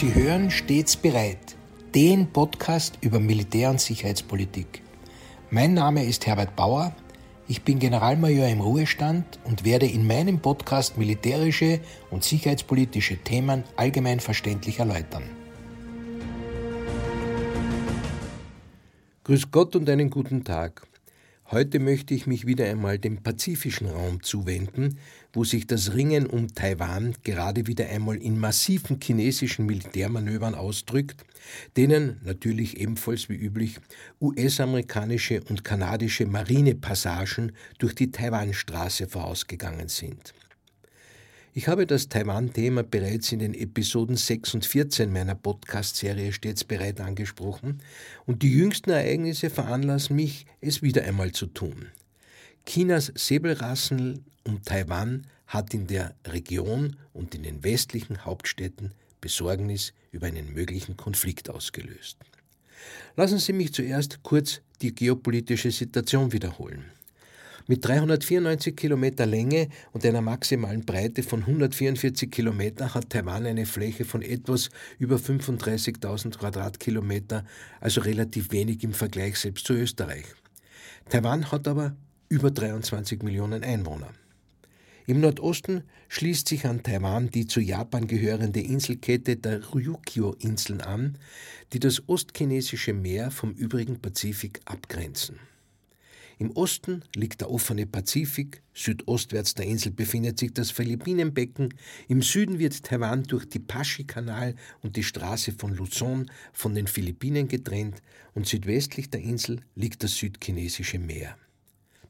Sie hören stets bereit, den Podcast über Militär- und Sicherheitspolitik. Mein Name ist Herbert Bauer, ich bin Generalmajor im Ruhestand und werde in meinem Podcast militärische und sicherheitspolitische Themen allgemein verständlich erläutern. Grüß Gott und einen guten Tag. Heute möchte ich mich wieder einmal dem pazifischen Raum zuwenden, wo sich das Ringen um Taiwan gerade wieder einmal in massiven chinesischen Militärmanövern ausdrückt, denen natürlich ebenfalls wie üblich US-amerikanische und kanadische Marinepassagen durch die Taiwanstraße vorausgegangen sind. Ich habe das Taiwan-Thema bereits in den Episoden 6 und 14 meiner Podcast-Serie stets bereit angesprochen und die jüngsten Ereignisse veranlassen mich, es wieder einmal zu tun. Chinas Säbelrassel um Taiwan hat in der Region und in den westlichen Hauptstädten Besorgnis über einen möglichen Konflikt ausgelöst. Lassen Sie mich zuerst kurz die geopolitische Situation wiederholen. Mit 394 Kilometer Länge und einer maximalen Breite von 144 Kilometer hat Taiwan eine Fläche von etwas über 35.000 Quadratkilometer, also relativ wenig im Vergleich selbst zu Österreich. Taiwan hat aber über 23 Millionen Einwohner. Im Nordosten schließt sich an Taiwan die zu Japan gehörende Inselkette der Ryukyu-Inseln an, die das ostchinesische Meer vom übrigen Pazifik abgrenzen. Im Osten liegt der offene Pazifik, südostwärts der Insel befindet sich das Philippinenbecken, im Süden wird Taiwan durch die Paschi-Kanal und die Straße von Luzon von den Philippinen getrennt und südwestlich der Insel liegt das südchinesische Meer.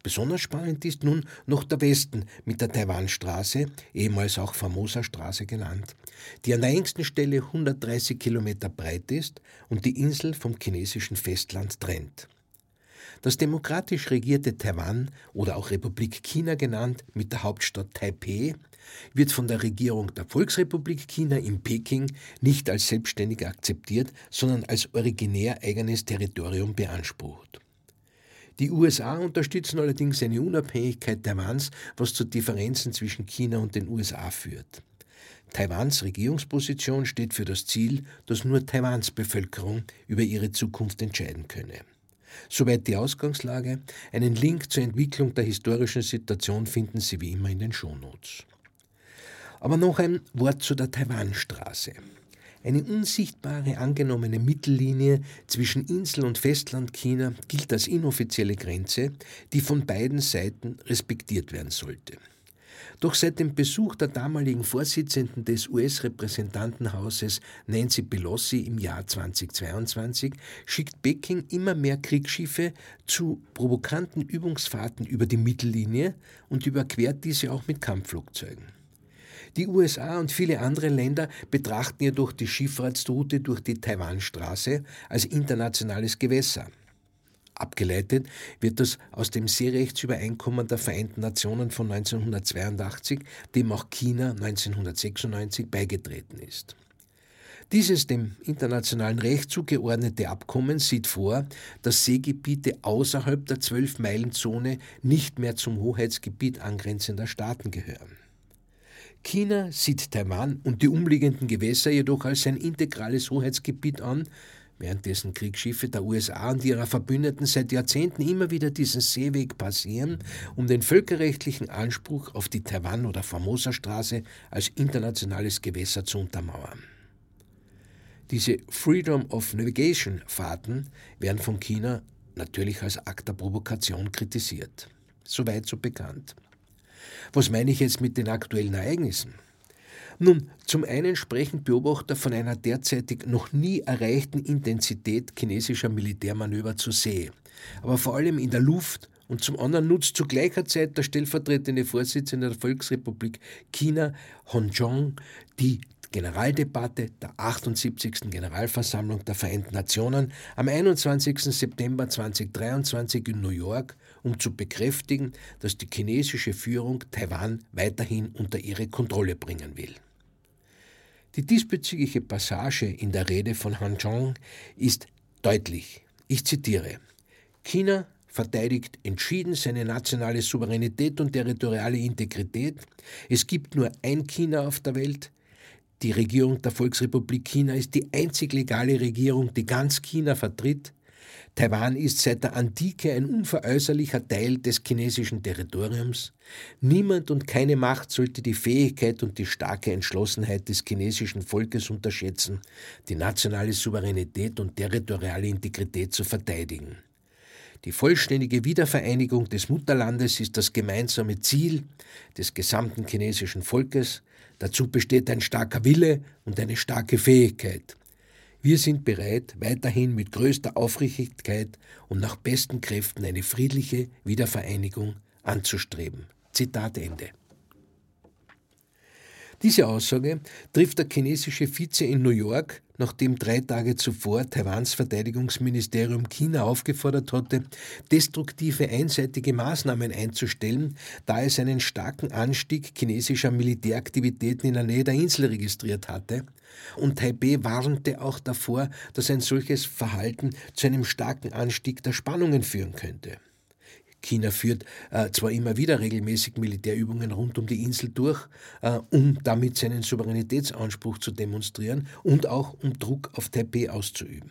Besonders spannend ist nun noch der Westen mit der Taiwanstraße, ehemals auch Formosa Straße genannt, die an der engsten Stelle 130 Kilometer breit ist und die Insel vom chinesischen Festland trennt. Das demokratisch regierte Taiwan oder auch Republik China genannt mit der Hauptstadt Taipeh wird von der Regierung der Volksrepublik China in Peking nicht als selbstständig akzeptiert, sondern als originär eigenes Territorium beansprucht. Die USA unterstützen allerdings eine Unabhängigkeit Taiwans, was zu Differenzen zwischen China und den USA führt. Taiwans Regierungsposition steht für das Ziel, dass nur Taiwans Bevölkerung über ihre Zukunft entscheiden könne. Soweit die Ausgangslage. Einen Link zur Entwicklung der historischen Situation finden Sie wie immer in den Shownotes. Aber noch ein Wort zu der Taiwanstraße. Eine unsichtbare angenommene Mittellinie zwischen Insel- und Festlandchina gilt als inoffizielle Grenze, die von beiden Seiten respektiert werden sollte. Doch seit dem Besuch der damaligen Vorsitzenden des US-Repräsentantenhauses Nancy Pelosi im Jahr 2022 schickt Peking immer mehr Kriegsschiffe zu provokanten Übungsfahrten über die Mittellinie und überquert diese auch mit Kampfflugzeugen. Die USA und viele andere Länder betrachten jedoch die Schifffahrtsroute durch die Taiwanstraße als internationales Gewässer. Abgeleitet wird das aus dem Seerechtsübereinkommen der Vereinten Nationen von 1982, dem auch China 1996 beigetreten ist. Dieses dem internationalen Recht zugeordnete Abkommen sieht vor, dass Seegebiete außerhalb der Zwölf-Meilen-Zone nicht mehr zum Hoheitsgebiet angrenzender Staaten gehören. China sieht Taiwan und die umliegenden Gewässer jedoch als sein integrales Hoheitsgebiet an, währenddessen Kriegsschiffe der USA und ihrer Verbündeten seit Jahrzehnten immer wieder diesen Seeweg passieren, um den völkerrechtlichen Anspruch auf die Taiwan- oder Formosa-Straße als internationales Gewässer zu untermauern. Diese Freedom of Navigation Fahrten werden von China natürlich als Akt der Provokation kritisiert. Soweit so bekannt. Was meine ich jetzt mit den aktuellen Ereignissen? Nun, zum einen sprechen Beobachter von einer derzeitig noch nie erreichten Intensität chinesischer Militärmanöver zur See, aber vor allem in der Luft und zum anderen nutzt zu gleicher Zeit der stellvertretende Vorsitzende der Volksrepublik China, Hon Zhong, die Generaldebatte der 78. Generalversammlung der Vereinten Nationen am 21. September 2023 in New York, um zu bekräftigen, dass die chinesische Führung Taiwan weiterhin unter ihre Kontrolle bringen will. Die diesbezügliche Passage in der Rede von Han Zhong ist deutlich. Ich zitiere: China verteidigt entschieden seine nationale Souveränität und territoriale Integrität. Es gibt nur ein China auf der Welt. Die Regierung der Volksrepublik China ist die einzig legale Regierung, die ganz China vertritt. Taiwan ist seit der Antike ein unveräußerlicher Teil des chinesischen Territoriums. Niemand und keine Macht sollte die Fähigkeit und die starke Entschlossenheit des chinesischen Volkes unterschätzen, die nationale Souveränität und territoriale Integrität zu verteidigen. Die vollständige Wiedervereinigung des Mutterlandes ist das gemeinsame Ziel des gesamten chinesischen Volkes. Dazu besteht ein starker Wille und eine starke Fähigkeit. Wir sind bereit, weiterhin mit größter Aufrichtigkeit und nach besten Kräften eine friedliche Wiedervereinigung anzustreben. Zitat Ende. Diese Aussage trifft der chinesische Vize in New York, nachdem drei Tage zuvor Taiwans Verteidigungsministerium China aufgefordert hatte, destruktive einseitige Maßnahmen einzustellen, da es einen starken Anstieg chinesischer Militäraktivitäten in der Nähe der Insel registriert hatte. Und Taipei warnte auch davor, dass ein solches Verhalten zu einem starken Anstieg der Spannungen führen könnte. China führt äh, zwar immer wieder regelmäßig Militärübungen rund um die Insel durch, äh, um damit seinen Souveränitätsanspruch zu demonstrieren und auch um Druck auf Taipei auszuüben.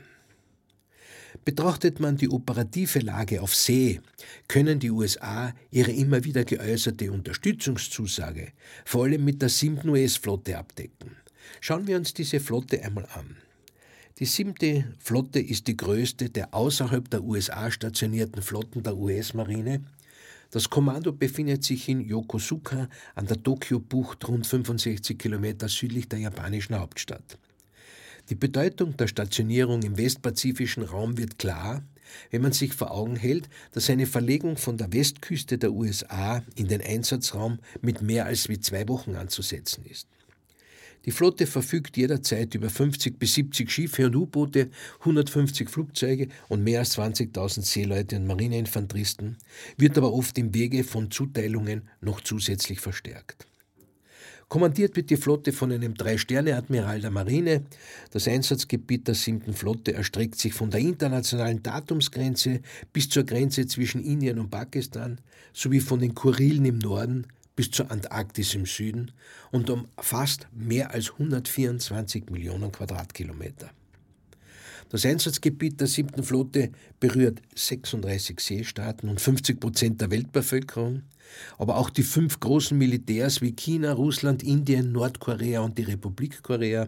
Betrachtet man die operative Lage auf See, können die USA ihre immer wieder geäußerte Unterstützungszusage vor allem mit der siebten US-Flotte abdecken. Schauen wir uns diese Flotte einmal an. Die siebte Flotte ist die größte der außerhalb der USA stationierten Flotten der US-Marine. Das Kommando befindet sich in Yokosuka an der Tokio-Bucht rund 65 Kilometer südlich der japanischen Hauptstadt. Die Bedeutung der Stationierung im westpazifischen Raum wird klar, wenn man sich vor Augen hält, dass eine Verlegung von der Westküste der USA in den Einsatzraum mit mehr als wie zwei Wochen anzusetzen ist. Die Flotte verfügt jederzeit über 50 bis 70 Schiffe und U-Boote, 150 Flugzeuge und mehr als 20.000 Seeleute und Marineinfanteristen, wird aber oft im Wege von Zuteilungen noch zusätzlich verstärkt. Kommandiert wird die Flotte von einem Drei-Sterne-Admiral der Marine. Das Einsatzgebiet der 7. Flotte erstreckt sich von der internationalen Datumsgrenze bis zur Grenze zwischen Indien und Pakistan sowie von den Kurilen im Norden bis zur Antarktis im Süden und umfasst mehr als 124 Millionen Quadratkilometer. Das Einsatzgebiet der siebten Flotte berührt 36 Seestaaten und 50 Prozent der Weltbevölkerung, aber auch die fünf großen Militärs wie China, Russland, Indien, Nordkorea und die Republik Korea,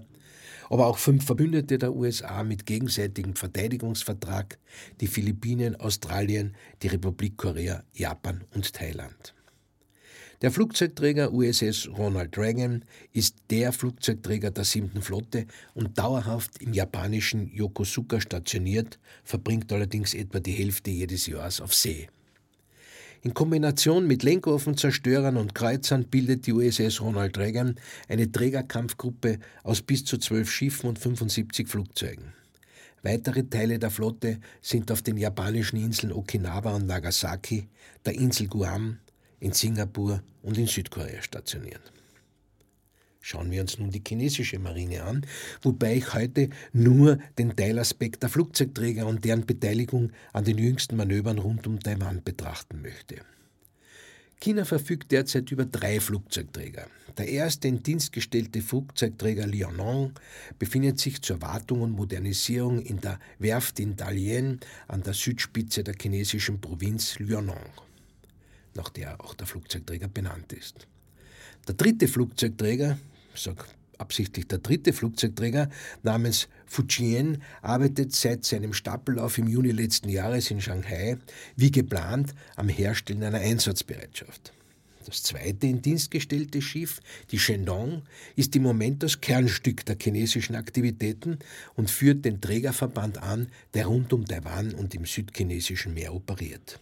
aber auch fünf Verbündete der USA mit gegenseitigem Verteidigungsvertrag, die Philippinen, Australien, die Republik Korea, Japan und Thailand. Der Flugzeugträger USS Ronald Reagan ist der Flugzeugträger der 7. Flotte und dauerhaft im japanischen Yokosuka stationiert, verbringt allerdings etwa die Hälfte jedes Jahres auf See. In Kombination mit Lenkwaffenzerstörern und Kreuzern bildet die USS Ronald Reagan eine Trägerkampfgruppe aus bis zu zwölf Schiffen und 75 Flugzeugen. Weitere Teile der Flotte sind auf den japanischen Inseln Okinawa und Nagasaki, der Insel Guam, in Singapur und in Südkorea stationiert. Schauen wir uns nun die chinesische Marine an, wobei ich heute nur den Teilaspekt der Flugzeugträger und deren Beteiligung an den jüngsten Manövern rund um Taiwan betrachten möchte. China verfügt derzeit über drei Flugzeugträger. Der erste in Dienst gestellte Flugzeugträger Liaoning befindet sich zur Wartung und Modernisierung in der Werft in Dalian an der Südspitze der chinesischen Provinz Liaoning nach der auch der Flugzeugträger benannt ist. Der dritte Flugzeugträger, ich sage absichtlich der dritte Flugzeugträger namens Fujian, arbeitet seit seinem Stappellauf im Juni letzten Jahres in Shanghai wie geplant am Herstellen einer Einsatzbereitschaft. Das zweite in Dienst gestellte Schiff, die Shendong, ist im Moment das Kernstück der chinesischen Aktivitäten und führt den Trägerverband an, der rund um Taiwan und im südchinesischen Meer operiert.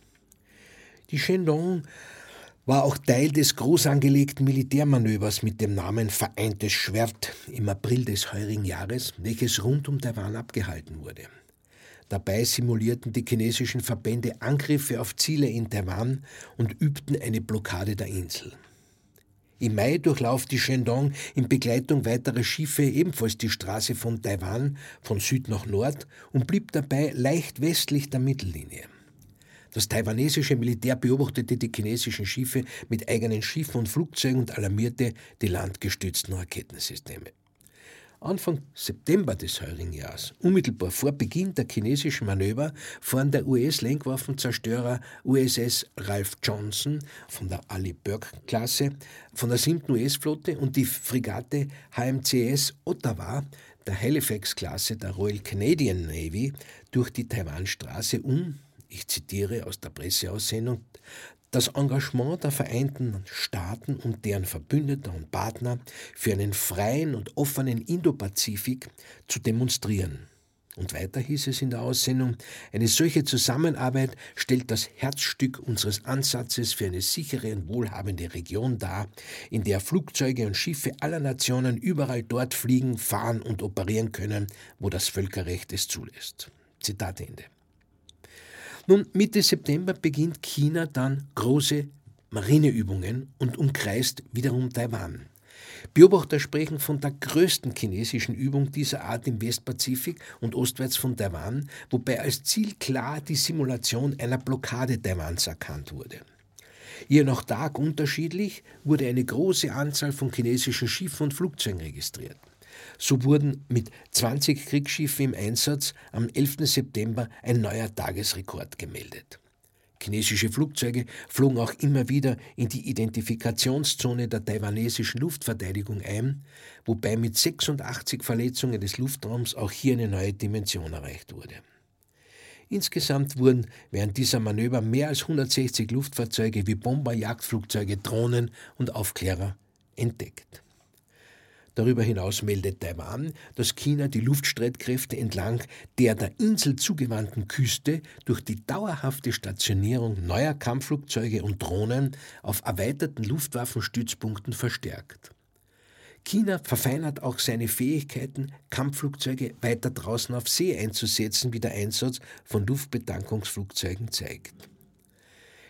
Die Shendong war auch Teil des groß angelegten Militärmanövers mit dem Namen Vereintes Schwert im April des heurigen Jahres, welches rund um Taiwan abgehalten wurde. Dabei simulierten die chinesischen Verbände Angriffe auf Ziele in Taiwan und übten eine Blockade der Insel. Im Mai durchlauft die Shendong in Begleitung weiterer Schiffe ebenfalls die Straße von Taiwan von Süd nach Nord und blieb dabei leicht westlich der Mittellinie. Das taiwanesische Militär beobachtete die chinesischen Schiffe mit eigenen Schiffen und Flugzeugen und alarmierte die landgestützten Raketensysteme. Anfang September des heurigen Jahres, unmittelbar vor Beginn der chinesischen Manöver, fuhren der US-Lenkwaffenzerstörer USS Ralph Johnson von der Ali Burke-Klasse von der 7. US-Flotte und die Fregatte HMCS Ottawa der Halifax-Klasse der Royal Canadian Navy durch die Taiwanstraße, um ich zitiere aus der Presseaussendung, das Engagement der Vereinten Staaten und deren Verbündeter und Partner für einen freien und offenen Indopazifik zu demonstrieren. Und weiter hieß es in der Aussendung, eine solche Zusammenarbeit stellt das Herzstück unseres Ansatzes für eine sichere und wohlhabende Region dar, in der Flugzeuge und Schiffe aller Nationen überall dort fliegen, fahren und operieren können, wo das Völkerrecht es zulässt. Zitat Ende. Nun, Mitte September beginnt China dann große Marineübungen und umkreist wiederum Taiwan. Beobachter sprechen von der größten chinesischen Übung dieser Art im Westpazifik und ostwärts von Taiwan, wobei als Ziel klar die Simulation einer Blockade Taiwans erkannt wurde. Je nach Tag unterschiedlich wurde eine große Anzahl von chinesischen Schiffen und Flugzeugen registriert. So wurden mit 20 Kriegsschiffen im Einsatz am 11. September ein neuer Tagesrekord gemeldet. Chinesische Flugzeuge flogen auch immer wieder in die Identifikationszone der taiwanesischen Luftverteidigung ein, wobei mit 86 Verletzungen des Luftraums auch hier eine neue Dimension erreicht wurde. Insgesamt wurden während dieser Manöver mehr als 160 Luftfahrzeuge wie Bomber, Jagdflugzeuge, Drohnen und Aufklärer entdeckt. Darüber hinaus meldet Taiwan, dass China die Luftstreitkräfte entlang der der Insel zugewandten Küste durch die dauerhafte Stationierung neuer Kampfflugzeuge und Drohnen auf erweiterten Luftwaffenstützpunkten verstärkt. China verfeinert auch seine Fähigkeiten, Kampfflugzeuge weiter draußen auf See einzusetzen, wie der Einsatz von Luftbetankungsflugzeugen zeigt.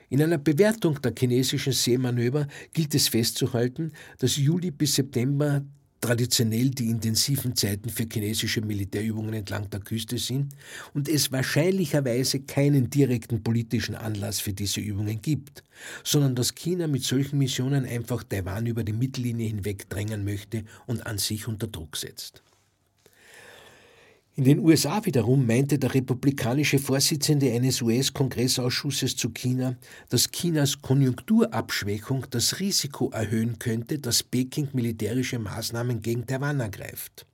In einer Bewertung der chinesischen Seemanöver gilt es festzuhalten, dass Juli bis September traditionell die intensiven Zeiten für chinesische Militärübungen entlang der Küste sind und es wahrscheinlicherweise keinen direkten politischen Anlass für diese Übungen gibt, sondern dass China mit solchen Missionen einfach Taiwan über die Mittellinie hinweg drängen möchte und an sich unter Druck setzt. In den USA wiederum meinte der republikanische Vorsitzende eines US-Kongressausschusses zu China, dass Chinas Konjunkturabschwächung das Risiko erhöhen könnte, dass Peking militärische Maßnahmen gegen Taiwan ergreift.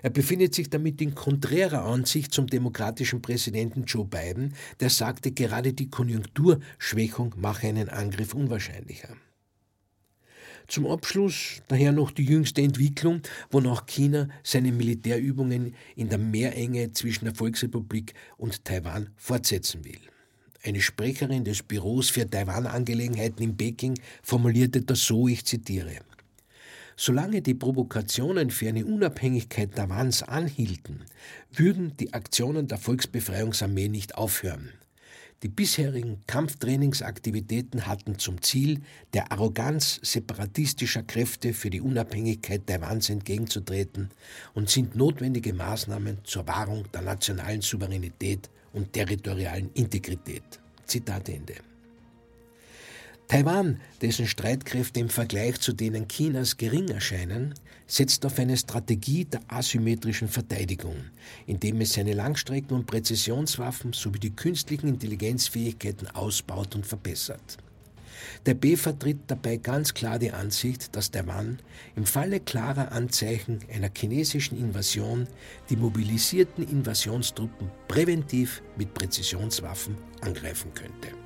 Er befindet sich damit in konträrer Ansicht zum demokratischen Präsidenten Joe Biden, der sagte, gerade die Konjunkturschwächung mache einen Angriff unwahrscheinlicher. Zum Abschluss daher noch die jüngste Entwicklung, wonach China seine Militärübungen in der Meerenge zwischen der Volksrepublik und Taiwan fortsetzen will. Eine Sprecherin des Büros für Taiwan-Angelegenheiten in Peking formulierte das so, ich zitiere. Solange die Provokationen für eine Unabhängigkeit Taiwans anhielten, würden die Aktionen der Volksbefreiungsarmee nicht aufhören. Die bisherigen Kampftrainingsaktivitäten hatten zum Ziel, der Arroganz separatistischer Kräfte für die Unabhängigkeit Taiwans entgegenzutreten und sind notwendige Maßnahmen zur Wahrung der nationalen Souveränität und territorialen Integrität. Zitat Ende. Taiwan, dessen Streitkräfte im Vergleich zu denen Chinas gering erscheinen, setzt auf eine Strategie der asymmetrischen Verteidigung, indem es seine Langstrecken- und Präzisionswaffen sowie die künstlichen Intelligenzfähigkeiten ausbaut und verbessert. Der B vertritt dabei ganz klar die Ansicht, dass Taiwan im Falle klarer Anzeichen einer chinesischen Invasion die mobilisierten Invasionstruppen präventiv mit Präzisionswaffen angreifen könnte.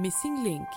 Missing Link